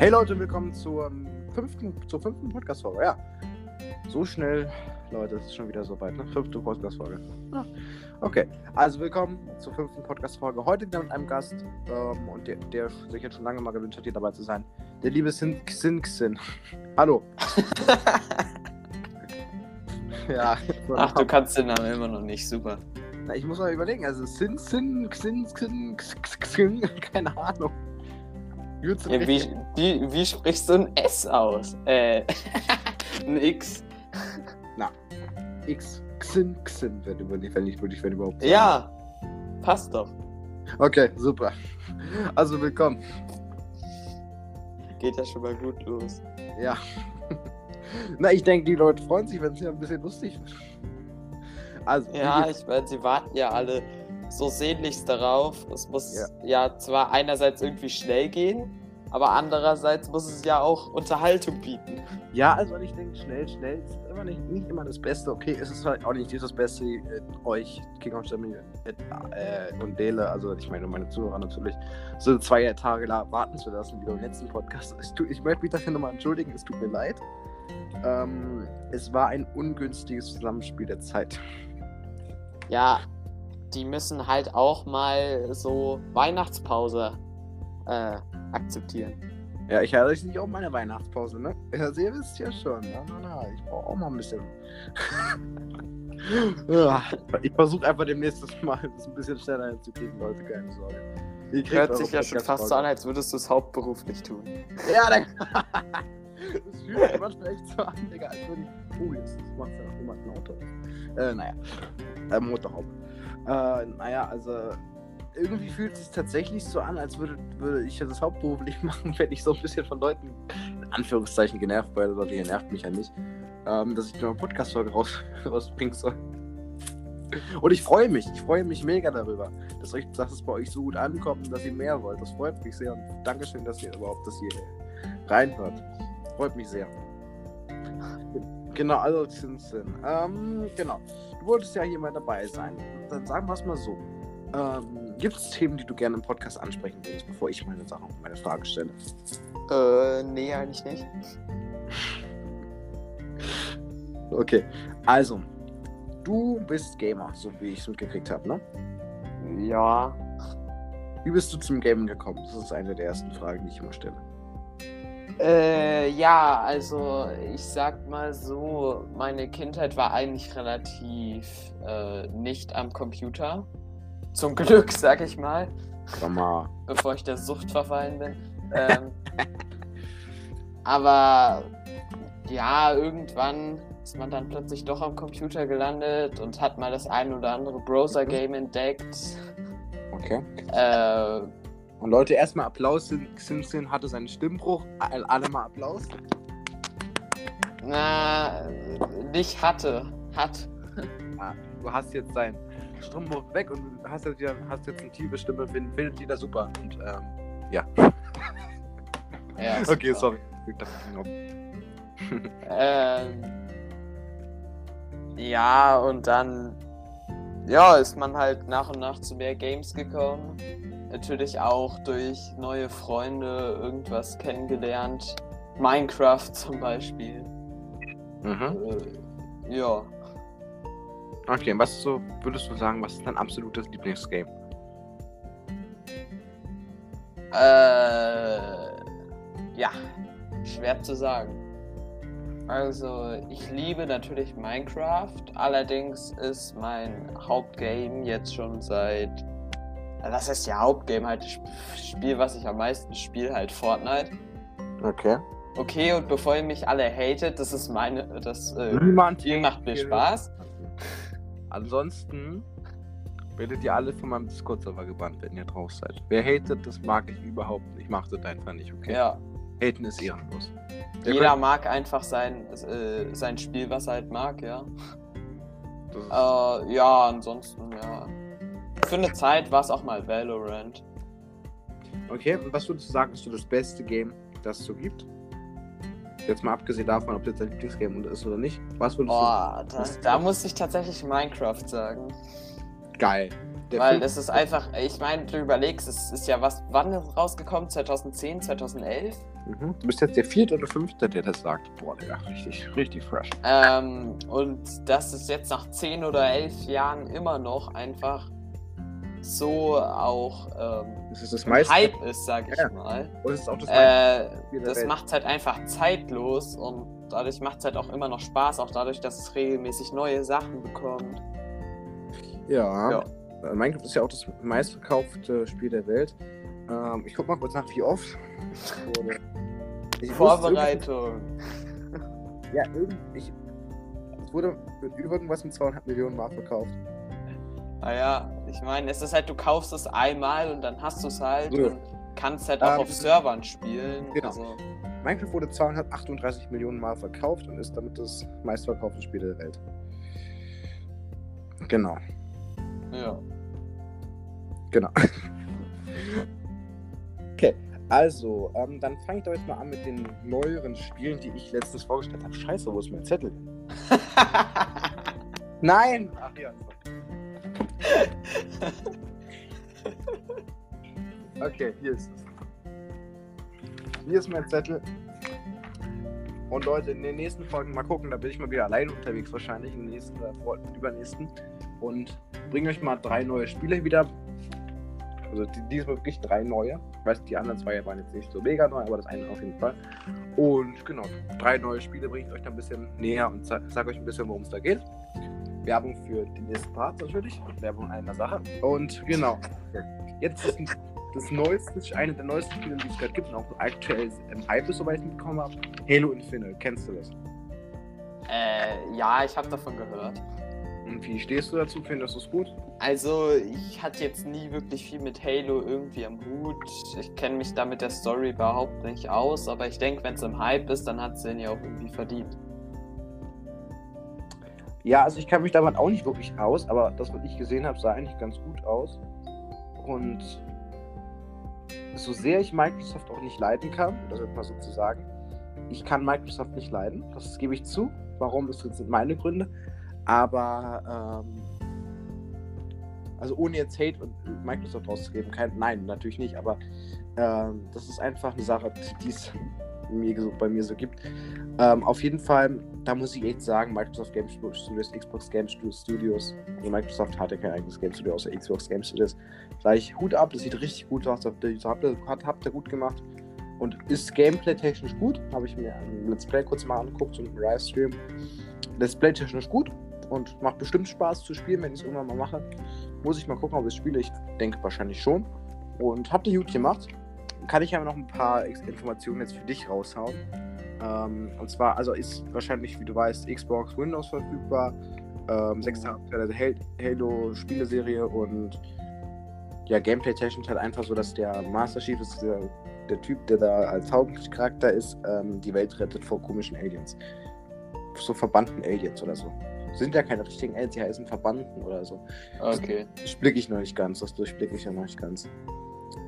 Hey Leute, willkommen zur fünften, zur fünften Podcast-Folge. Ja, so schnell, Leute, es ist schon wieder so weit, ne? Fünfte Podcast-Folge. Ja. Okay, also willkommen zur fünften Podcast-Folge. Heute wieder mit einem Gast ähm, und der, der sich jetzt schon lange mal gewünscht hat, hier dabei zu sein. Der liebe Sin Xin Xin. Hallo. ja. Ach, du kannst den Namen immer noch nicht, super. Na, ich muss mal überlegen, also Sin Sin Xin Xin Xin, keine Ahnung. Ja, wie, wie, wie sprichst du ein S aus? Äh, ein X. Na, X. Xin, Xin, wenn, wenn, wenn ich, wenn überhaupt. Sagen. Ja, passt doch. Okay, super. Also willkommen. Geht ja schon mal gut los. Ja. Na, ich denke, die Leute freuen sich, wenn es ja ein bisschen lustig wird. Also, ja, ich meine, sie warten ja alle so sehnlichst darauf. Es muss ja. ja zwar einerseits irgendwie schnell gehen, aber andererseits muss es ja auch Unterhaltung bieten. Ja, also ich denke, schnell, schnell ist immer nicht, nicht immer das Beste. Okay, es ist halt auch nicht das Beste, äh, euch, King of Germany äh, äh, und Dele, also ich meine meine Zuhörer natürlich, so zwei Tage warten zu lassen, wie beim letzten Podcast. Tut, ich möchte mich dafür nochmal entschuldigen, es tut mir leid. Ähm, es war ein ungünstiges Zusammenspiel der Zeit. Ja, die müssen halt auch mal so Weihnachtspause äh, akzeptieren. Ja, ich hatte nicht auch meine Weihnachtspause, ne? Ja, ihr wisst ja schon. Na, na, na, ich brauche auch mal ein bisschen. ja, ich versuche einfach demnächst Mal das ein bisschen schneller hinzukriegen, Leute, keine Sorge. Hört sich ja schon fast so an, als würdest du es hauptberuflich tun. Ja, dann. das fühlt sich manchmal echt so an, Digga, als würde ich. Oh, jetzt macht ja noch jemand ein Auto. Äh, naja. Äh, Motorhaube. Äh, naja, also irgendwie fühlt es sich tatsächlich so an, als würde, würde ich das hauptberuflich machen, wenn ich so ein bisschen von Leuten in Anführungszeichen genervt werde, oder die nervt mich ja nicht, ähm, dass ich nur eine Podcast-Folge raus, rausbringen soll. Und ich freue mich, ich freue mich mega darüber, dass, euch, dass es bei euch so gut ankommt dass ihr mehr wollt. Das freut mich sehr und Dankeschön, dass ihr überhaupt das hier reinhört. Freut mich sehr. Genau, also Zinsen. Ähm, genau. Du wolltest ja hier mal dabei sein. Dann sagen wir es mal so. Ähm, Gibt es Themen, die du gerne im Podcast ansprechen würdest, bevor ich meine Sache, meine Frage stelle? Äh, nee, eigentlich nicht. okay, also, du bist Gamer, so wie ich es mitgekriegt habe, ne? Ja. Wie bist du zum Gamen gekommen? Das ist eine der ersten Fragen, die ich immer stelle. Äh, ja, also ich sag mal so, meine Kindheit war eigentlich relativ äh, nicht am Computer. Zum Glück, sag ich mal. Mama. Bevor ich der Sucht verfallen bin. Ähm, aber ja, irgendwann ist man dann plötzlich doch am Computer gelandet und hat mal das ein oder andere Browser-Game entdeckt. Okay. Äh, und Leute, erstmal Applaus. Simpson hatte seinen Stimmbruch. Alle mal Applaus. Na, nicht hatte. Hat. Ah, du hast jetzt sein Stimmbruch weg und hast jetzt, wieder, hast jetzt eine tiefe Stimme, findet jeder super. Und ähm, ja. ja okay, sorry. ähm, ja, und dann ja, ist man halt nach und nach zu mehr Games gekommen. Natürlich auch durch neue Freunde irgendwas kennengelernt. Minecraft zum Beispiel. Mhm. Äh, ja. Okay, was so würdest du sagen, was ist dein absolutes Lieblingsgame? Äh, ja, schwer zu sagen. Also, ich liebe natürlich Minecraft, allerdings ist mein Hauptgame jetzt schon seit. Das heißt ja Hauptgame, halt das Spiel, was ich am meisten spiele, halt Fortnite. Okay. Okay, und bevor ihr mich alle hatet, das ist meine. Das äh, Niemand Spiel macht mir Spaß. Ansonsten werdet ihr alle von meinem Discord-Server gebannt, wenn ihr drauf seid. Wer hatet, das mag ich überhaupt nicht. Ich mach das einfach nicht, okay? Ja. Haten ist ehrenlos. Der Jeder mag einfach sein, äh, sein Spiel, was er halt mag, ja. Äh, ja, ansonsten, ja. Für eine Zeit war es auch mal Valorant. Okay, und was würdest du sagen, ist so das beste Game, das es so gibt? Jetzt mal abgesehen davon, ob das dein Lieblingsgame ist oder nicht. Was würdest oh, du das, Da muss ich tatsächlich Minecraft sagen. Geil. Der Weil Film- es ist einfach, ich meine, du überlegst, es ist ja was, wann ist es rausgekommen? 2010, 2011? Mhm. Du bist jetzt der vierte oder fünfte, der das sagt. Boah, Digga, richtig, richtig fresh. Ähm, und dass es jetzt nach 10 oder 11 Jahren immer noch einfach so auch ähm, Das ist das meiste. Hype ist, sag ich Ja. mal. Und es ist auch das. Äh, das macht es halt einfach zeitlos und dadurch macht es halt auch immer noch Spaß, auch dadurch, dass es regelmäßig neue Sachen bekommt. Ja. Ja. Äh, Minecraft ist ja auch das meistverkaufte Spiel der Welt. Ähm, ich guck mal kurz nach, wie oft. Ich wusste Vorbereitung. irgendwie- Ja, irgend, ich, es wurde mit irgendwas mit 200 Millionen Mal verkauft. Naja, ich meine, es ist halt, du kaufst es einmal und dann hast du es halt So. und kannst halt auch Ähm, auf Servern spielen. genau. Also, Minecraft wurde 238 Millionen Mal verkauft und ist damit das meistverkaufte Spiel der Welt. Genau, ja. genau. okay, also, ähm, dann fange ich doch jetzt mal an mit den neueren Spielen, die ich letztens vorgestellt habe. Scheiße, wo ist mein Zettel? Nein! Ach ja. Okay, hier ist es. Hier ist mein Zettel. Und Leute, in den nächsten Folgen mal gucken, da bin ich mal wieder alleine unterwegs wahrscheinlich, in den nächsten oder vor- übernächsten. Und bringe euch mal drei neue Spiele wieder. Also die, diesmal wirklich drei neue. Ich weiß, die anderen zwei waren jetzt nicht so mega neu, aber das eine auf jeden Fall. Und genau, drei neue Spiele bringe ich euch dann ein bisschen näher und sage sag euch ein bisschen, worum es da geht. Werbung für den nächsten Part natürlich. Werbung in einer Sache. Und genau. Jetzt ist das neueste, eine der neuesten Spiele, die es gerade gibt und auch aktuell im Hype ist, soweit ich mitbekommen habe. Halo Infinite, kennst du das? äh, ja, ich habe davon gehört. Und wie stehst du dazu? Findest du es gut? Also, ich hatte jetzt nie wirklich viel mit Halo irgendwie am Hut. Ich kenne mich da mit der Story überhaupt nicht aus, aber ich denke, wenn es im Hype ist, dann hat es den ja auch irgendwie verdient. Ja, also ich kann mich damit auch nicht wirklich aus, aber das, was ich gesehen habe, sah eigentlich ganz gut aus. Und so sehr ich Microsoft auch nicht leiden kann, das jetzt mal so zu sagen, ich kann Microsoft nicht leiden, das gebe ich zu. Warum, das sind meine Gründe. Aber, ähm, also ohne jetzt Hate und Microsoft rauszugeben, kein, nein, natürlich nicht, aber ähm, das ist einfach eine Sache, die es bei mir so gibt. Ähm, auf jeden Fall, da muss ich echt sagen, Microsoft Game Studios, Xbox Game Studios, also Microsoft hat ja kein eigenes Game Studio außer Xbox Game Studios. Sag ich Hut ab, das sieht richtig gut aus, habt ihr, habt ihr, gut gemacht. Und ist Gameplay-technisch gut, habe ich mir ein Let's Play kurz mal angeguckt, so einen Livestream. Let's Play-technisch gut und macht bestimmt Spaß zu spielen, wenn ich es irgendwann mal mache. Muss ich mal gucken, ob ich es spiele. Ich denke wahrscheinlich schon. Und habt ihr gut gemacht. Kann ich aber noch ein paar Informationen jetzt für dich raushauen. Ähm, und zwar, also ist wahrscheinlich, wie du weißt, Xbox Windows verfügbar. Ähm, sechs Teile der Hal- Halo-Spieleserie und ja, Gameplay-technisch halt einfach so, dass der Master Chief ist der, der Typ, der da als Hauptcharakter ist, ähm, die Welt rettet vor komischen Aliens. So verbannten Aliens oder so. Sind ja keine richtigen Aliens, die heißen Verbannten oder so. Okay. Das blicke ich noch nicht ganz, das durchblicke ich ja noch nicht ganz.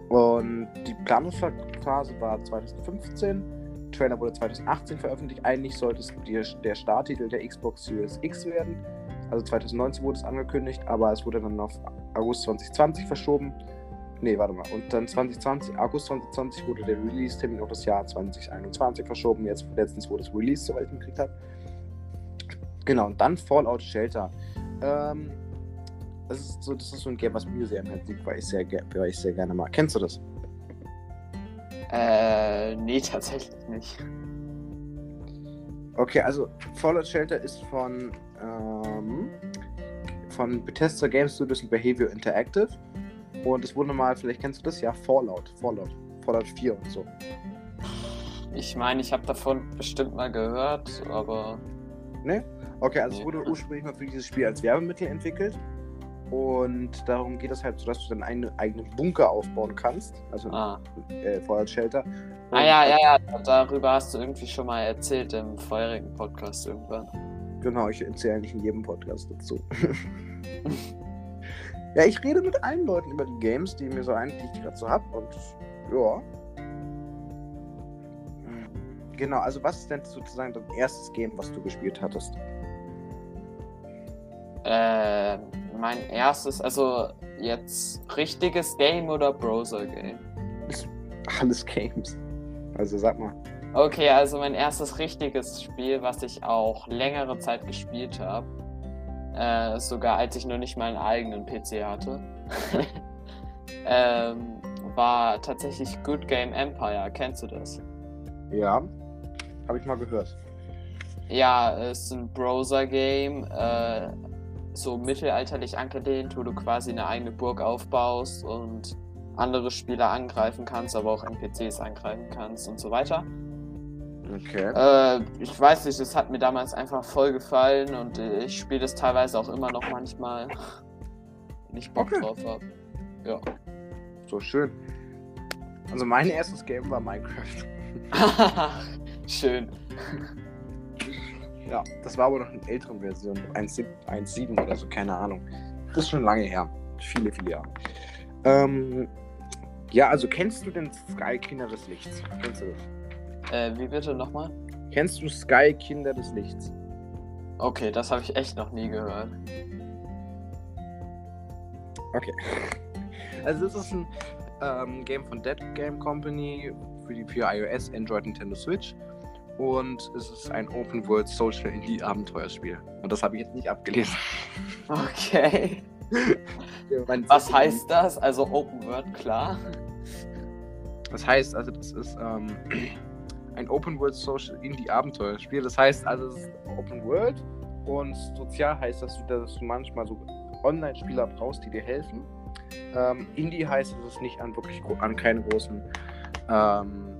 Und die Planungsphase war 2015, Trailer wurde 2018 veröffentlicht. Eigentlich sollte es die, der Starttitel der Xbox Series X werden. Also 2019 wurde es angekündigt, aber es wurde dann auf August 2020 verschoben. Nee, warte mal. Und dann 2020, August 2020 wurde der Release-Termin auf das Jahr 2021 verschoben. Jetzt letztens wurde es Release, soweit ich mitgekriegt habe. Genau, und dann Fallout Shelter. Ähm, das ist so, das ist so ein Game, was mir sehr Herzen liegt, weil ich sehr, weil ich sehr gerne mag. Kennst du das? Äh, nee, tatsächlich nicht. Okay, also Fallout Shelter ist von, ähm, von Bethesda Game Studios und Behavior Interactive. Und es wurde mal, vielleicht kennst du das, ja, Fallout. Fallout. Fallout 4 und so. Ich meine, ich habe davon bestimmt mal gehört, aber Ne? Okay, also es wurde ursprünglich mal für dieses Spiel als Werbemittel entwickelt. Und darum geht es halt so, dass du dann einen eigenen Bunker aufbauen kannst. Also ah. äh, Fallout Shelter. Ah Und- ja, ja, ja, darüber hast du irgendwie schon mal erzählt im vorherigen Podcast irgendwann. Genau, ich erzähle nicht in jedem Podcast dazu. ja, ich rede mit allen Leuten über die Games, die mir so ein, die ich gerade so hab und ja. Genau, also was ist denn sozusagen dein erstes Game, was du gespielt hattest? Äh, mein erstes, also jetzt richtiges Game oder Browser-Game? Alles Games. Also sag mal. Okay, also mein erstes richtiges Spiel, was ich auch längere Zeit gespielt habe, äh, sogar als ich noch nicht mal einen eigenen PC hatte, ähm, war tatsächlich Good Game Empire. Kennst du das? Ja, habe ich mal gehört. Ja, es ist ein Browser-Game, äh, so mittelalterlich angelehnt, wo du quasi eine eigene Burg aufbaust und andere Spieler angreifen kannst, aber auch NPCs angreifen kannst und so weiter. Okay. Äh, ich weiß nicht, es hat mir damals einfach voll gefallen und äh, ich spiele das teilweise auch immer noch manchmal, wenn ich Bock Okay. drauf habe. Ja. So schön. Also mein erstes Game war Minecraft. Schön. Ja, das war aber noch eine ältere Version. 1.7 1.7 oder so, keine Ahnung. Das ist schon lange her. Viele, viele Jahre. Ähm, ja, also kennst du den Sky Kinder des Lichts? Kennst du das? Äh, wie bitte nochmal? Kennst du Sky Kinder des Lichts? Okay, das habe ich echt noch nie gehört. Okay. Also das ist ein ähm, Game von Dead Game Company für, die, für iOS, Android, Nintendo Switch. Und es ist ein Open World Social Indie Abenteuerspiel. Und das habe ich jetzt nicht abgelesen. Okay. Was heißt das? Also Open World, klar. Das heißt, also das ist ähm, ein Open World Social Indie Abenteuerspiel. Das heißt, also es ist Open World und sozial heißt das, dass du manchmal so Online-Spieler brauchst, die dir helfen. Ähm, Indie heißt, dass es nicht an wirklich an keine großen ähm,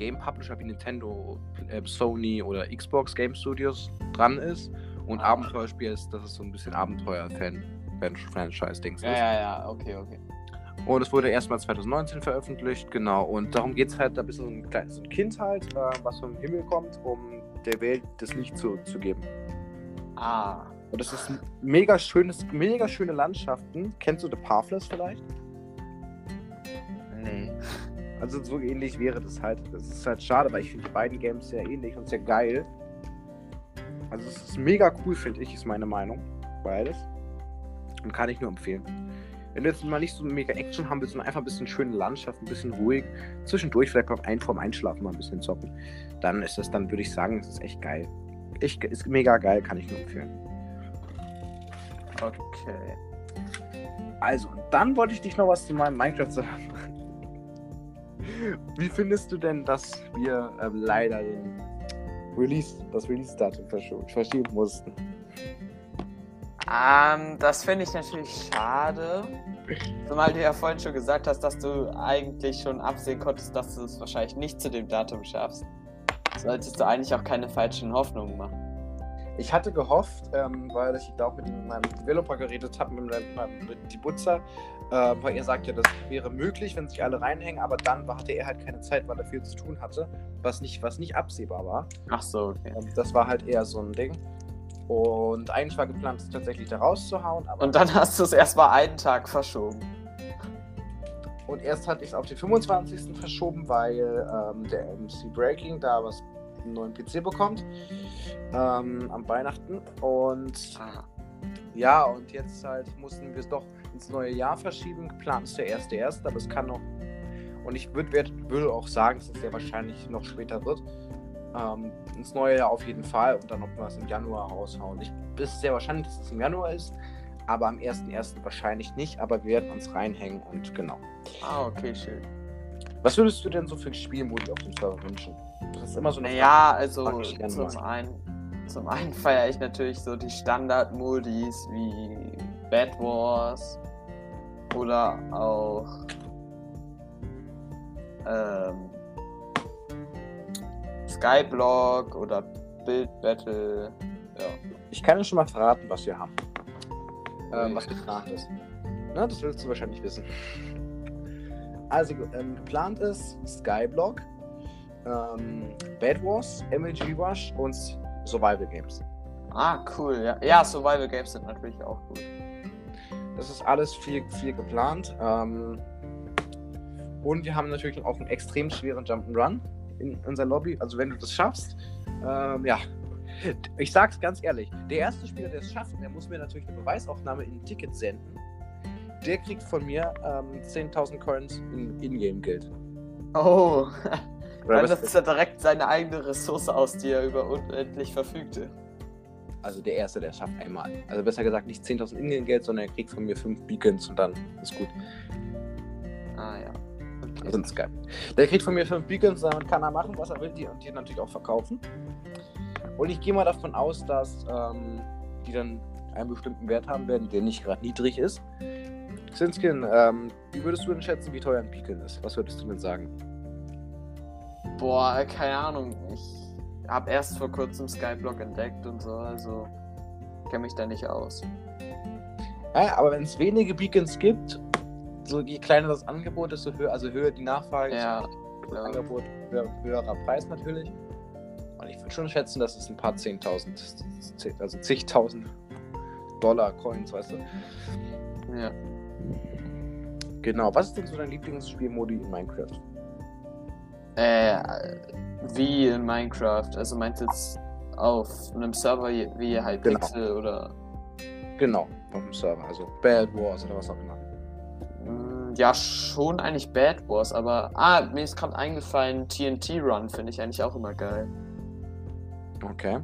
Game Publisher wie Nintendo, äh, Sony oder Xbox Game Studios dran ist. Und Abenteuerspiel ist, dass es so ein bisschen Abenteuer-Fan-Franchise-Dings Ja, ist. ja, ja, okay, okay. Und es wurde erstmal 2019 veröffentlicht, genau. Und darum geht es halt, da bist du so ein, kleines, so ein Kind halt, äh, was vom Himmel kommt, um der Welt das Licht zu, zu geben. Ah. Und das ist ein mega schönes, mega schöne Landschaften. Kennst du The Pathless vielleicht? Nee. Also so ähnlich wäre das halt. Das ist halt schade, weil ich finde die beiden Games sehr ähnlich und sehr geil. Also es ist mega cool, finde ich, ist meine Meinung. Beides. Und kann ich nur empfehlen. Wenn du jetzt mal nicht so mega Action haben willst, sondern einfach ein bisschen schöne Landschaft, ein bisschen ruhig, zwischendurch vielleicht auch ein vorm Einschlafen mal ein bisschen zocken, dann ist das, dann würde ich sagen, es ist echt geil. Ich, ist mega geil, kann ich nur empfehlen. Okay. Also, dann wollte ich dich noch was zu meinem Minecraft sagen. Wie findest du denn, dass wir ähm, leider den Release, das Release-Datum verschieben mussten? Ähm, das finde ich natürlich schade. Zumal du ja vorhin schon gesagt hast, dass du eigentlich schon absehen konntest, dass du es wahrscheinlich nicht zu dem Datum schaffst. Solltest du eigentlich auch keine falschen Hoffnungen machen. Ich hatte gehofft, ähm, weil ich da auch mit meinem Developer geredet habe, mit meinem, meinem mit die Butzer, äh, weil er sagte, das wäre möglich, wenn sich alle reinhängen, aber dann hatte er halt keine Zeit, weil er viel zu tun hatte, was nicht, was nicht absehbar war. Ach so, okay. Ähm, das war halt eher so ein Ding. Und eigentlich war geplant, es tatsächlich da rauszuhauen, aber Und dann hast du es erstmal einen Tag verschoben. Und erst hatte ich es auf den 25. verschoben, weil ähm, der MC Breaking da was einen neuen PC bekommt ähm, am Weihnachten. Und ja, und jetzt halt mussten wir es doch ins neue Jahr verschieben. Geplant ist der erste erste, aber es kann noch. Und ich würd, würde auch sagen, dass es sehr wahrscheinlich noch später wird. Ähm, ins neue Jahr auf jeden Fall und dann noch was im Januar raushauen. Ich, es ist sehr wahrscheinlich, dass es im Januar ist, aber am 1.1. wahrscheinlich nicht. Aber wir werden uns reinhängen und genau. Ah, okay, schön. Was würdest du denn so für Spielmodi auf dem Server wünschen? Das ist immer so eine Naja, also zum einen, zum einen feiere ich natürlich so die Standard-Modis wie Bad Wars oder auch ähm, Skyblock oder Build Battle. Ja. Ich kann dir schon mal verraten, was wir haben. Ähm, Ui. was geplant ist. Na, das willst du wahrscheinlich wissen. Also, ähm, geplant ist Skyblock, ähm, Bad Wars, MLG Rush und Survival Games. Ah, cool. Ja, ja Survival Games sind natürlich auch gut. Das ist alles viel, viel geplant. Ähm, und wir haben natürlich auch einen extrem schweren Jump'n'Run in unserer Lobby. Also wenn du das schaffst, ähm, ja. Ich sag's ganz ehrlich, der erste Spieler, der es schafft, der muss mir natürlich eine Beweisaufnahme in ein Ticket senden, der kriegt von mir ähm, 10.000 Coins in Ingame-Geld. Oh. Dann nutzt er direkt seine eigene Ressource aus, die er über unendlich verfügte. Also der Erste, der schafft einmal. Also besser gesagt nicht 10.000 Ingame-Geld, sondern er kriegt von mir 5 Beacons und dann ist gut. Ah ja. Okay. Also ist geil. Der kriegt von mir 5 Beacons, damit kann er machen, was er will, die, und die natürlich auch verkaufen. Und ich gehe mal davon aus, dass ähm, die dann einen bestimmten Wert haben werden, der nicht gerade niedrig ist. Sinskin, ähm, wie würdest du denn schätzen, wie teuer ein Beacon ist? Was würdest du denn sagen? Boah, keine Ahnung. Ich habe erst vor kurzem Skyblock entdeckt und so, also kenne mich da nicht aus. Ja, aber wenn es wenige Beacons gibt, so je kleiner das Angebot, desto höher, also höher die Nachfrage, Ja, desto klar. Angebot, höher, höherer Preis natürlich. Und ich würde schon schätzen, dass es ein paar 10.000, zehn- also zigtausend Dollar Coins, weißt du? Ja. Genau. Was ist denn so dein Lieblingsspielmodi in Minecraft? Äh, wie in Minecraft. Also meinst du jetzt auf einem Server wie Hypixel oder. Genau, auf dem Server, also Bad Wars oder was auch immer. Mm, Ja, schon eigentlich Bad Wars, aber. Ah, mir ist gerade eingefallen, TNT Run finde ich eigentlich auch immer geil. Okay.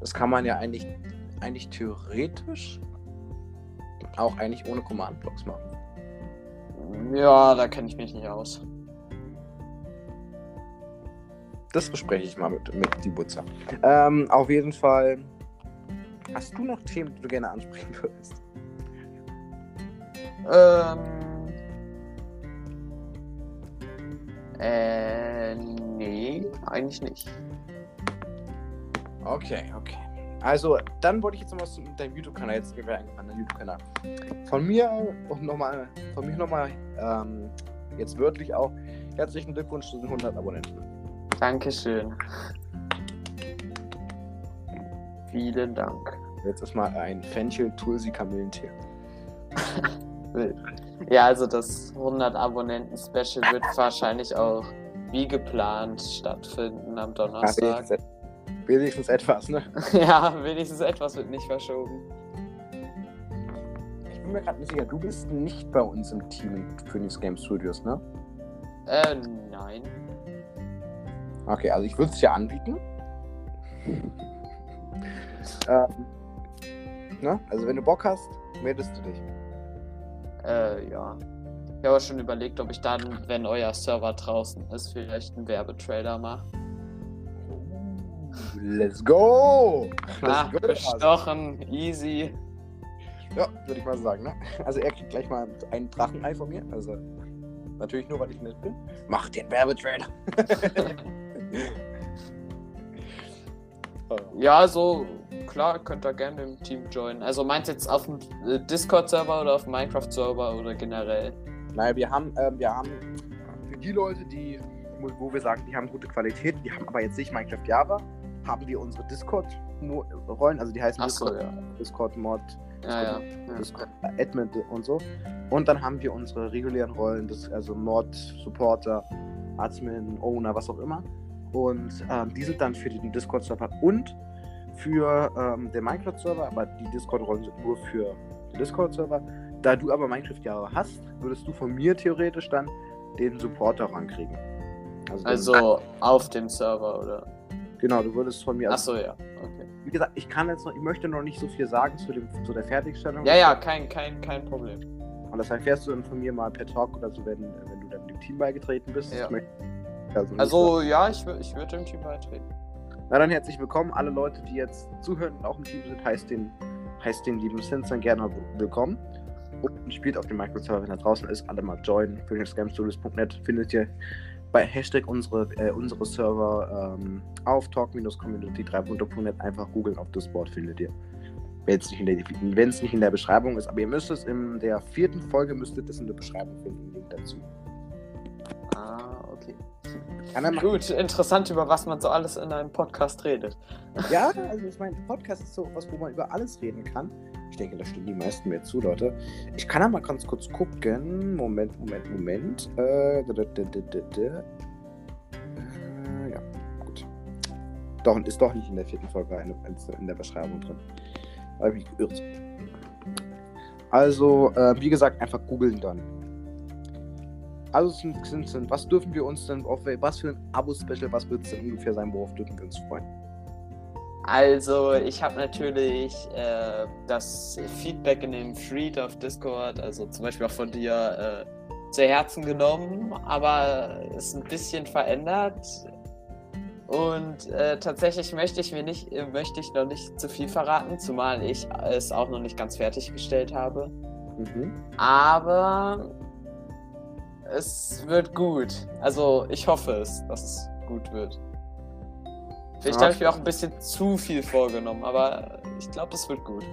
Das kann man ja eigentlich, eigentlich theoretisch auch eigentlich ohne Command-Blocks machen. Ja, da kenne ich mich nicht aus. Das bespreche ich mal mit, mit die Butzer. Ähm, auf jeden Fall. Hast du noch Themen, die du gerne ansprechen würdest? Ähm. Äh, nee, eigentlich nicht. Okay, okay. Also, dann wollte ich jetzt noch was zu deinem YouTube-Kanal. Jetzt eigentlich an den YouTube-Kanal. Von mir und nochmal, von mir nochmal, ähm, jetzt wörtlich auch, herzlichen Glückwunsch zu den 100 Abonnenten. Dankeschön. Vielen Dank. Jetzt ist mal ein Fenchel Tulsi Kamillentee. Wild. Ja, also das 100 Abonnenten-Special wird wahrscheinlich auch wie geplant stattfinden am Donnerstag. Wenigstens, et- wenigstens etwas, ne? Ja, wenigstens etwas wird nicht verschoben. Ich bin mir gerade nicht sicher, du bist nicht bei uns im Team in Phoenix Game Studios, ne? Äh, nein. Okay, also ich würde es dir anbieten. ähm, ne? Also wenn du Bock hast, meldest du dich. Äh, ja. Ich habe schon überlegt, ob ich dann, wenn euer Server draußen ist, vielleicht einen Werbetrailer mache. Let's go! Ah, Let's go, bestochen, easy. Ja, würde ich mal sagen, ne? Also er kriegt gleich mal ein Drachenei von mir. Also natürlich nur, weil ich nett bin. Mach den Werbetrailer. Oh. Ja, so, klar, könnt ihr gerne im Team joinen. Also meint ihr jetzt auf dem äh, Discord-Server oder auf dem Minecraft-Server oder generell? Naja, wir haben, ähm, wir haben für die Leute, die, wo, wo wir sagen, die haben gute Qualität, die haben aber jetzt nicht Minecraft Java, haben wir unsere Discord-Rollen, also die heißen so, Discord, ja. Discord Mod, Ja, ja. ja. Discord Admin und so. Und dann haben wir unsere regulären Rollen, das, also Mod, Supporter, Admin, Owner, was auch immer. Und ähm, die sind dann für den Discord-Server und für ähm, den Minecraft-Server, aber die Discord-Rollen sind nur für den Discord-Server. Da du aber Minecraft Java hast, würdest du von mir theoretisch dann den Supporter rankriegen. Also, Also auf dem Server, oder? Genau, du würdest von mir. Ach so, ja. Okay. Wie gesagt, ich kann jetzt noch, ich möchte noch nicht so viel sagen zu, dem, zu der Fertigstellung. Ja, ja, kein, kein, kein Problem. Und das erfährst du dann von mir mal per Talk oder so, wenn, wenn du dann dem Team beigetreten bist. Ja. Also, Also, ja, ich, ich würde dem Team beitreten. Na dann herzlich willkommen. Alle Leute, die jetzt zuhören und auch im Team sind, heißt den, heißt den lieben Sinsan gerne willkommen. Und spielt auf dem Microserver, wenn er draußen ist, alle mal joinen. phoenixgamestudios.net findet ihr bei Hashtag unsere, äh, unsere Server ähm, auf talk-community 3.net einfach googeln auf Discord findet ihr. Wenn es nicht, in der- wenn's nicht in der Beschreibung ist, aber ihr müsst es in der vierten Folge müsstet es in der Beschreibung finden, Link dazu. Okay. Gut, interessant, über was man so alles in einem Podcast redet. Ja, also ich meine, Podcast ist so was, wo man über alles reden kann. Ich denke, da stimmen die meisten mir zu, Leute. Ich kann ja mal ganz kurz gucken. Moment, Moment, Moment. Äh, da, da, da. Äh, ja, gut. Doch, ist doch nicht in der vierten Folge eine, in der Beschreibung drin. Habe ich mich geirrt. Also, äh, wie gesagt, einfach googeln dann. Also sind, sind, sind, was dürfen wir uns denn, auf was für ein Abo-Special, was wird es denn ungefähr sein, worauf dürfen wir uns freuen? Also, ich habe natürlich äh, das Feedback in dem Thread auf Discord, also zum Beispiel auch von dir, äh, zu Herzen genommen, aber es ist ein bisschen verändert. Und äh, tatsächlich möchte ich mir nicht, möchte ich noch nicht zu viel verraten, zumal ich es auch noch nicht ganz fertiggestellt habe. Mhm. Aber es wird gut. Also ich hoffe es, dass es gut wird. Vielleicht ja. habe ich mir auch ein bisschen zu viel vorgenommen, aber ich glaube, es wird gut.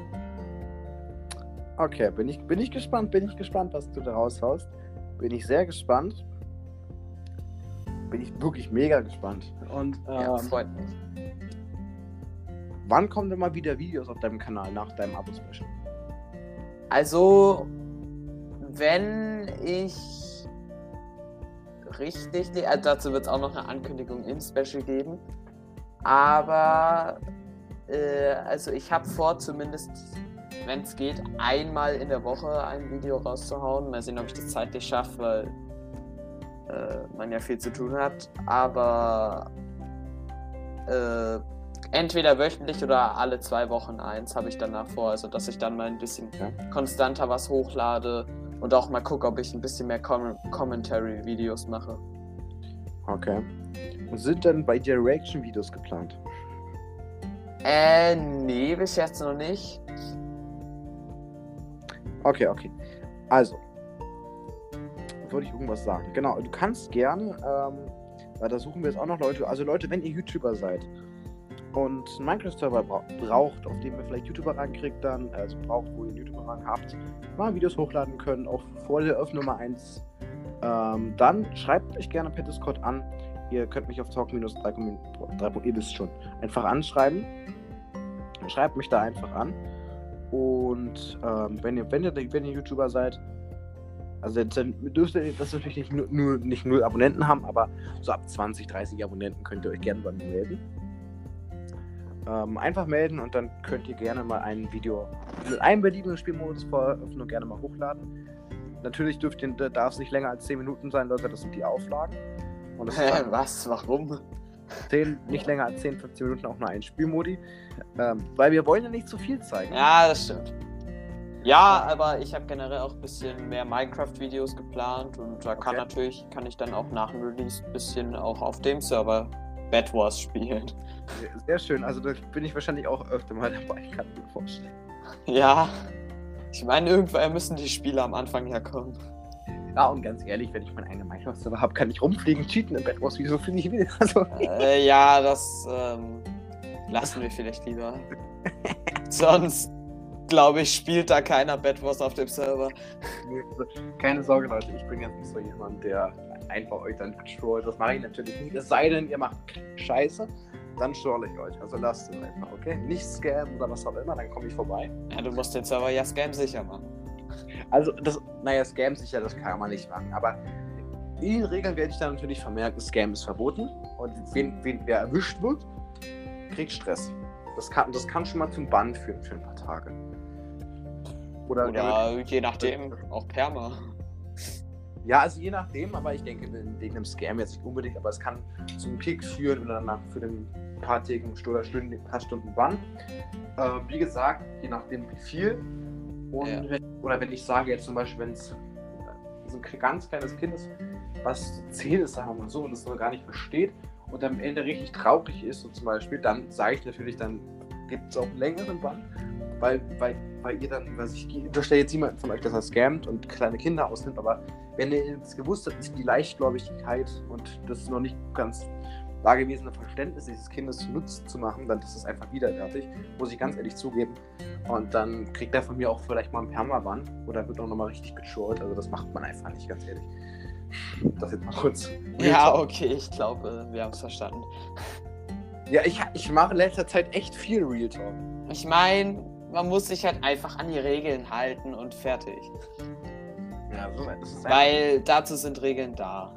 Okay, bin ich, bin ich gespannt, bin ich gespannt, was du da raushaust. Bin ich sehr gespannt bin ich wirklich mega gespannt. Und ähm, ja, freut mich. Wann kommen denn mal wieder Videos auf deinem Kanal nach deinem Abo-Special? Also, wenn ich richtig, also dazu wird es auch noch eine Ankündigung im Special geben. Aber, äh, also ich habe vor, zumindest, wenn es geht, einmal in der Woche ein Video rauszuhauen. Mal sehen, ob ich das zeitlich schaffe, weil äh, man ja viel zu tun hat. Aber äh, entweder wöchentlich oder alle zwei Wochen eins habe ich danach vor. Also dass ich dann mal ein bisschen ja. konstanter was hochlade und auch mal gucke, ob ich ein bisschen mehr Com Commentary-Videos mache. Okay. Und sind dann bei dir Reaction-Videos geplant? Äh, nee, bis jetzt noch nicht. Okay, okay. Also, wollte ich irgendwas sagen. Genau, du kannst gerne, ähm, weil da suchen wir jetzt auch noch Leute, also Leute, wenn ihr YouTuber seid und einen Minecraft-Server bra braucht, auf dem ihr vielleicht YouTuber rankriegt, dann, also braucht, wo ihr einen YouTuber ran habt, mal Videos hochladen können, auch vor der Öffnung Nummer 1, ähm, dann schreibt euch gerne per Discord an. Ihr könnt mich auf talk-3. Ihr wisst schon. Einfach anschreiben. Schreibt mich da einfach an. Und ähm, wenn, ihr, wenn, ihr, wenn ihr YouTuber seid, also dann dürft ihr das natürlich nicht nur, nur, nicht nur Abonnenten haben, aber so ab 20, 30 Abonnenten könnt ihr euch gerne bei mir melden. Ähm, einfach melden und dann könnt ihr gerne mal ein Video mit einem beliebigen Spielmodus vor Eröffnung gerne mal hochladen. Natürlich dürft ihr, darf es nicht länger als 10 Minuten sein, Leute, das sind die Auflagen. Und das Hä, was? Warum? 10, nicht länger als 10, 15 Minuten auch nur ein Spielmodi. Ähm, weil wir wollen ja nicht zu viel zeigen. Ja, das stimmt. Ja, aber ich habe generell auch ein bisschen mehr Minecraft-Videos geplant und da kann okay. natürlich, kann ich dann auch nach dem Release ein bisschen auch auf dem Server Bad Wars spielen. Sehr schön, also da bin ich wahrscheinlich auch öfter mal dabei, kann ich mir vorstellen. Ja, ich meine, irgendwann müssen die Spiele am Anfang herkommen. Ja, und ganz ehrlich, wenn ich meinen eigenen Minecraft-Server habe, kann ich rumfliegen, cheaten in Bad Wars, wie so viel ich will. Also. Äh, ja, das ähm, lassen wir vielleicht lieber. Sonst glaube ich, spielt da keiner Bad Wars auf dem Server. Keine Sorge, Leute, ich bin jetzt nicht so jemand, der einfach euch dann trollt. Das mache ich natürlich nicht. Es sei denn, ihr macht Scheiße, dann troll ich euch. Also lasst es einfach, okay? Nicht scam oder was auch immer, dann komme ich vorbei. Ja, du musst den Server ja scam sicher machen. Also, das, naja, scam sicher, das kann man nicht machen. Aber in den Regeln werde ich dann natürlich vermerken, Scam ist verboten. Und wen, wen, wer erwischt wird, kriegt Stress. Das kann, das kann schon mal zum Bann führen für ein paar Tage. Oder, Oder je nachdem, auch Perma. Ja, also je nachdem, aber ich denke, wegen dem Scam jetzt nicht unbedingt, aber es kann zum Kick führen oder danach für den paar Tagen oder Stunden, paar Stunden Bann. Äh, wie gesagt, je nachdem wie viel. Und ja. wenn, oder wenn ich sage jetzt zum Beispiel, wenn es so ein ganz kleines Kind ist, was 10 ist, sagen wir mal so, und das noch gar nicht versteht und am Ende richtig traurig ist, so zum Beispiel, dann sage ich natürlich, dann gibt es auch einen längeren Bann weil, weil, weil ihr dann, was ich unterstelle jetzt niemanden von euch, dass er scammt und kleine Kinder ausnimmt, aber wenn ihr jetzt gewusst habt, die Leichtgläubigkeit und das noch nicht ganz dagewesene Verständnis dieses Kindes zunutze zu machen, dann ist es einfach widerwärtig, muss ich ganz ehrlich zugeben. Und dann kriegt er von mir auch vielleicht mal einen Permaban oder wird auch nochmal richtig getrollt. Also das macht man einfach nicht, ganz ehrlich. Das jetzt mal kurz. Ja, okay, ich glaube, wir haben es verstanden. Ja, ich, ich mache in letzter Zeit echt viel Real Talk. Ich meine, man muss sich halt einfach an die Regeln halten und fertig. Ja, so, ist Weil dazu sind Regeln da.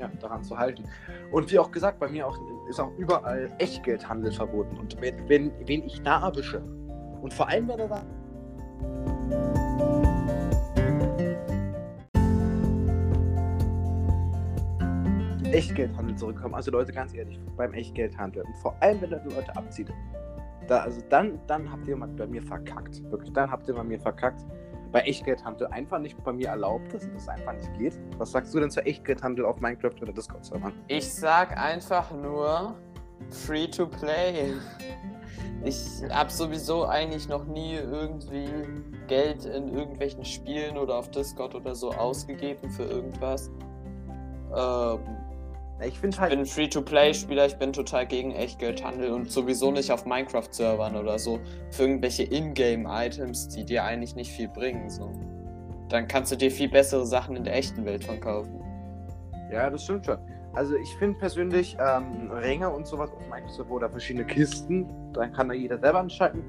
Ja, daran zu halten. Und wie auch gesagt, bei mir auch, ist auch überall Echtgeldhandel verboten. Und wenn, wenn wen ich da erwische, und vor allem, wenn er da Echtgeldhandel zurückkommen. Also Leute, ganz ehrlich, beim Echtgeldhandel. Und vor allem, wenn er die Leute abzieht. Da, also dann, dann habt ihr mal bei mir verkackt. Wirklich, dann habt ihr bei mir verkackt. Bei Echtgeldhandel einfach nicht bei mir erlaubt ist und das einfach nicht geht. Was sagst du denn zu Echtgeldhandel auf Minecraft oder Discord-Servern? Ich sag einfach nur free to play. Ich habe sowieso eigentlich noch nie irgendwie Geld in irgendwelchen Spielen oder auf Discord oder so ausgegeben für irgendwas. Ähm, Ich ich halt. bin ein Free-to-Play-Spieler, ich bin total gegen Echtgeldhandel und sowieso nicht auf Minecraft-Servern oder so für irgendwelche Ingame-Items, die dir eigentlich nicht viel bringen. So. Dann kannst du dir viel bessere Sachen in der echten Welt von kaufen. Ja, das stimmt schon. Also ich finde persönlich ähm, Ränge und sowas auf Microsoft oder verschiedene Kisten, dann kann da jeder selber entscheiden.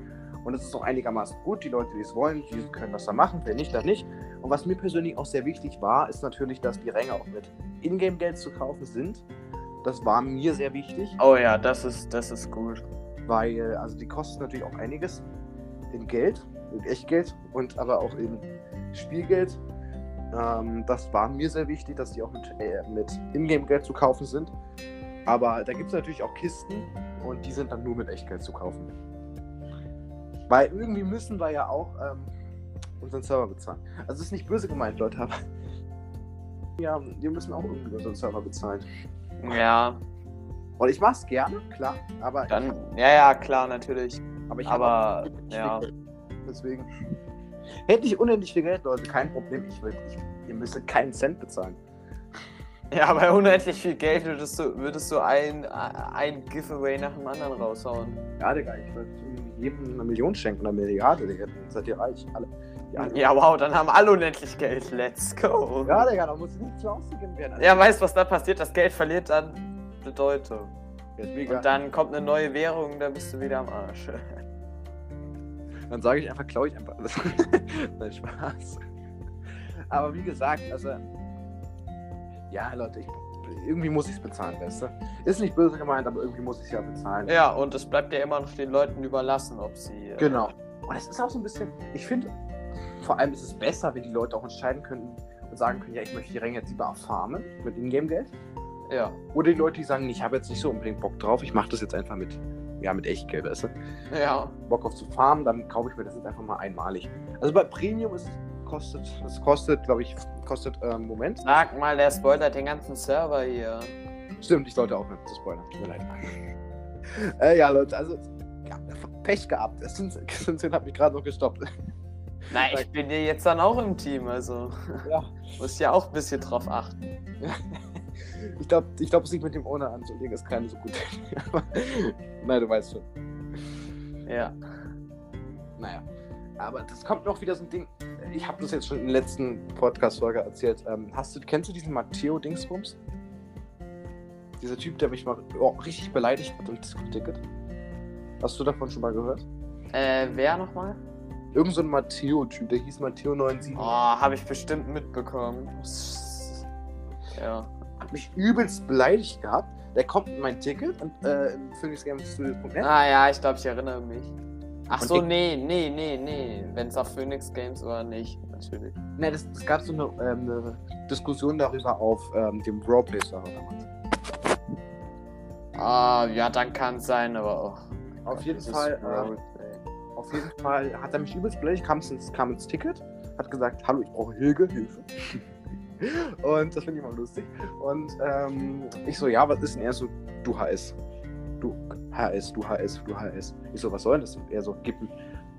Und es ist auch einigermaßen gut. Die Leute, die es wollen, die können das dann machen, wenn nicht, dann nicht. Und was mir persönlich auch sehr wichtig war, ist natürlich, dass die Ränge auch mit Ingame-Geld zu kaufen sind. Das war mir sehr wichtig, Oh ja, das ist, das ist gut. weil also die kosten natürlich auch einiges in Geld, in Echtgeld und aber auch in Spielgeld. Ähm, das war mir sehr wichtig, dass die auch mit, äh, mit Ingame-Geld zu kaufen sind. Aber da gibt es natürlich auch Kisten und die sind dann nur mit Echtgeld zu kaufen. Weil irgendwie müssen wir ja auch ähm, unseren Server bezahlen. Also es ist nicht böse gemeint, Leute, aber ja, wir müssen auch irgendwie unseren Server bezahlen. Ja, Und ich mach's gerne, klar, aber dann, ja, ja, klar, natürlich. aber ich Aber, ja. Deswegen hätte ich unendlich viel Geld, Leute, kein Problem. Ich will, ich, ihr müsstet keinen Cent bezahlen. Ja, bei unendlich viel Geld würdest du, würdest du ein, ein Giveaway nach dem anderen raushauen. Ja, Digga, ich würde jedem eine Million schenken, eine Milliarde, Digga. Dann seid ihr reich, alle. Ja, Ja, wow, dann haben alle unendlich Geld. Let's go. ja Digga, da muss nichts ausgegeben werden. Ja, weißt du, was da passiert? Das Geld verliert dann Bedeutung. Und dann kommt eine neue Währung, da bist du wieder am Arsch. Dann sage ich einfach, klaue ich einfach alles. Nein, Spaß. Aber wie gesagt, also. Ja, Leute, ich, irgendwie muss ich es bezahlen, weißt du? Ist nicht böse gemeint, aber irgendwie muss ich es ja bezahlen. Ja, und es bleibt ja immer noch den Leuten überlassen, ob sie. äh, Genau. Und es ist auch so ein bisschen, ich finde, vor allem ist es besser, wenn die Leute auch entscheiden könnten und sagen können, ja, ich möchte die Ränge jetzt lieber farmen mit Ingame-Geld. Ja. Oder die Leute, die sagen, ich habe jetzt nicht so unbedingt Bock drauf, ich mache das jetzt einfach mit, ja, mit Echtgeld, weißt du? Ja. Bock auf zu farmen, dann kaufe ich mir das jetzt einfach mal einmalig. Also bei Premium ist kostet, das kostet, glaube ich, kostet, ähm, Moment. Sag mal, der spoilert den ganzen Server hier. Stimmt, ich sollte aufhören zu spoilern. Tut mir leid. äh, ja, Leute, also ja, Pech gehabt. Das sind, sind hat mich gerade noch gestoppt. Na, ich bin dir jetzt dann auch im Team, also ja. muss ja auch ein bisschen drauf achten. Ich glaube, ich glaub, sich mit dem ohne anzulegen ist keine so gute Idee. Nein, du weißt schon. Ja. Naja. Aber das kommt noch wieder so ein Ding. Ich habe das jetzt schon in der letzten Podcast-Folge erzählt. Ähm, hast du, kennst du diesen Matteo Dingsbums? Dieser Typ, der mich mal oh, richtig beleidigt hat im Disco-Ticket. Hast du davon schon mal gehört? Äh, wer nochmal? Irgend so ein Matteo-Typ, der hieß Matteo97. Oh, habe ich bestimmt mitbekommen. Ja. Hat mich übelst beleidigt gehabt. Der kommt in mein Ticket und äh, in phoenixgamestudios.net. Ah ja, ich glaube, ich erinnere mich. Ach Und so, nee, nee, nee, nee. Wenn es auf Phoenix Games war, nicht, natürlich. Ne, das, es gab so eine, ähm, eine Diskussion darüber auf ähm, dem Roleplay-Server damals. Ah, ja, dann kann es sein, aber auch. Auf jeden das Fall, äh. Auf jeden Fall hat er mich übelst beleidigt, kam ins, kam ins Ticket, hat gesagt, hallo, ich brauche Hilfe, Hilfe. Und das finde ich mal lustig. Und ähm, ich so, ja, was ist denn? Er so, du HS. Du HS, du HS, du HS. Ich so, was soll das? Er so, gib,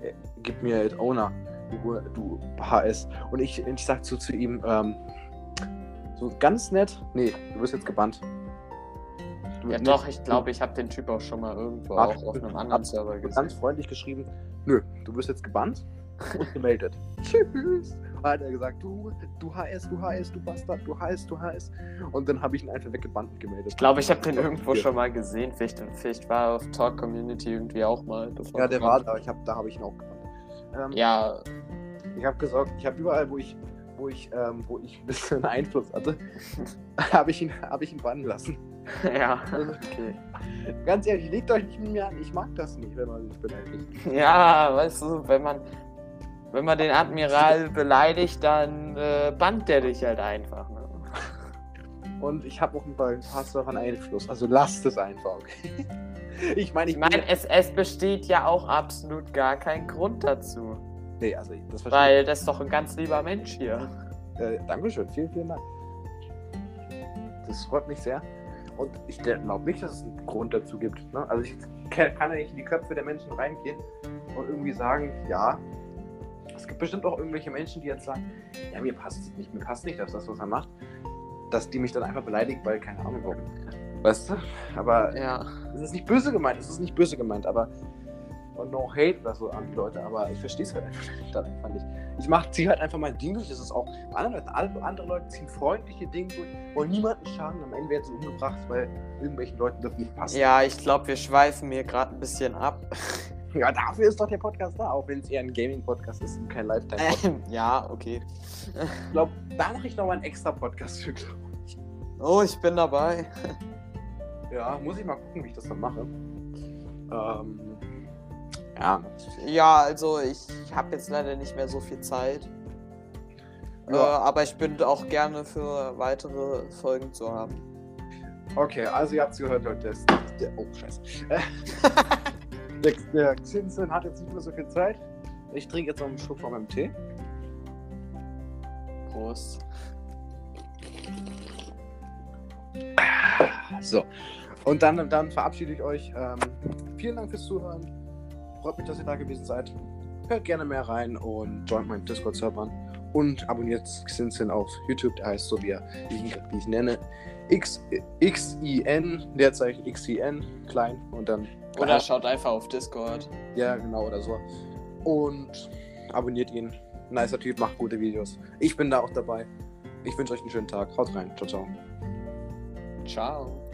äh, gib mir halt Owner, du, du HS. Und ich, ich sag so zu ihm, ähm, so ganz nett, nee, du wirst jetzt gebannt. Du, Ja, doch, ich glaube, ich habe den Typ auch schon mal irgendwo Hab- auch auf einem anderen Server ganz gesehen. freundlich geschrieben, nö, du wirst jetzt gebannt und gemeldet. Tschüss. Hat er gesagt, du, du HS, du HS, du Bastard, du HS, du HS. Und dann habe ich ihn einfach weggebannt und gemeldet. Ich glaube, ich habe den irgendwo schon mal gesehen. Vielleicht, vielleicht war er auf Talk Community irgendwie auch mal. Ja, er der war da, ich hab, da habe ich ihn auch gebannt. Ähm, Ja, Ich habe gesagt, ich habe überall, wo ich, wo ich, ähm, wo ich ein bisschen Einfluss hatte, habe ich ihn, habe ich ihn bannen lassen. ja. Also, Okay. ganz ehrlich, legt euch nicht mit mir an, ich mag das nicht, wenn man mich beleidigt. Ja, weißt du, wenn man. Wenn man den Admiral beleidigt, dann äh, bannt der dich halt einfach. Ne? Und ich habe auch ein paar Surfern Einfluss. Also lasst es einfach, okay? Ich meine, Ich meine, es, es besteht ja auch absolut gar kein Grund dazu. Nee, also das verstehe Weil das ist doch ein ganz lieber Mensch hier. ich. Äh, Dankeschön, vielen, vielen Dank. Das freut mich sehr. Und ich glaube nicht, dass es einen Grund dazu gibt. Ne? Also ich kann ja nicht in die Köpfe der Menschen reingehen und irgendwie sagen, ja, es gibt bestimmt auch irgendwelche Menschen, die jetzt sagen, ja, mir passt es nicht, mir passt nicht, dass das, was er macht, dass die mich dann einfach beleidigen, weil keine Ahnung warum. Weißt du? Aber Ja. es ist nicht böse gemeint, es ist nicht böse gemeint, aber und no hate oder so an die Leute, aber ich verstehe es halt einfach, nicht. Ich mach, zieh halt einfach mein Ding durch, das ist auch bei anderen Leuten, andere Leute ziehen freundliche Dinge durch, wollen niemanden schaden, am Ende werden sie umgebracht, weil irgendwelchen Leuten das nicht passt. Ja, ich glaube, wir schweifen hier gerade ein bisschen ab. Ja, dafür ist doch der Podcast da, auch wenn es eher ein Gaming-Podcast ist und kein Lifetime-Podcast. Ähm, ja, okay. Ich glaube, da mache ich noch mal einen extra Podcast für, glaub ich. Oh, ich bin dabei. Ja, muss ich mal gucken, wie ich das dann mache. Ähm, ja, Ja, also ich habe jetzt leider nicht mehr so viel Zeit. Äh, Ja. aber ich bin auch gerne für weitere Folgen zu haben. Okay, also ihr habt es gehört, Leute. Oh, scheiße. Der, der Xinsen hat jetzt nicht mehr so viel Zeit. Ich trinke jetzt noch einen Schluck von meinem Tee. Prost. So. Und dann, dann verabschiede ich euch. Ähm, vielen Dank fürs Zuhören. Freut mich, dass ihr da gewesen seid. Hört gerne mehr rein und joint meinen Discord-Servern. Und abonniert Xinsen auf YouTube. Der heißt so, wie, er, wie, ich, ihn- nenne. X, X-I-N, Leerzeichen X-I-N, klein. Und dann Oder schaut einfach auf Discord. Ja, genau, oder so. Und abonniert ihn. Nicer Typ, macht gute Videos. Ich bin da auch dabei. Ich wünsche euch einen schönen Tag. Haut rein. Ciao, ciao. Ciao.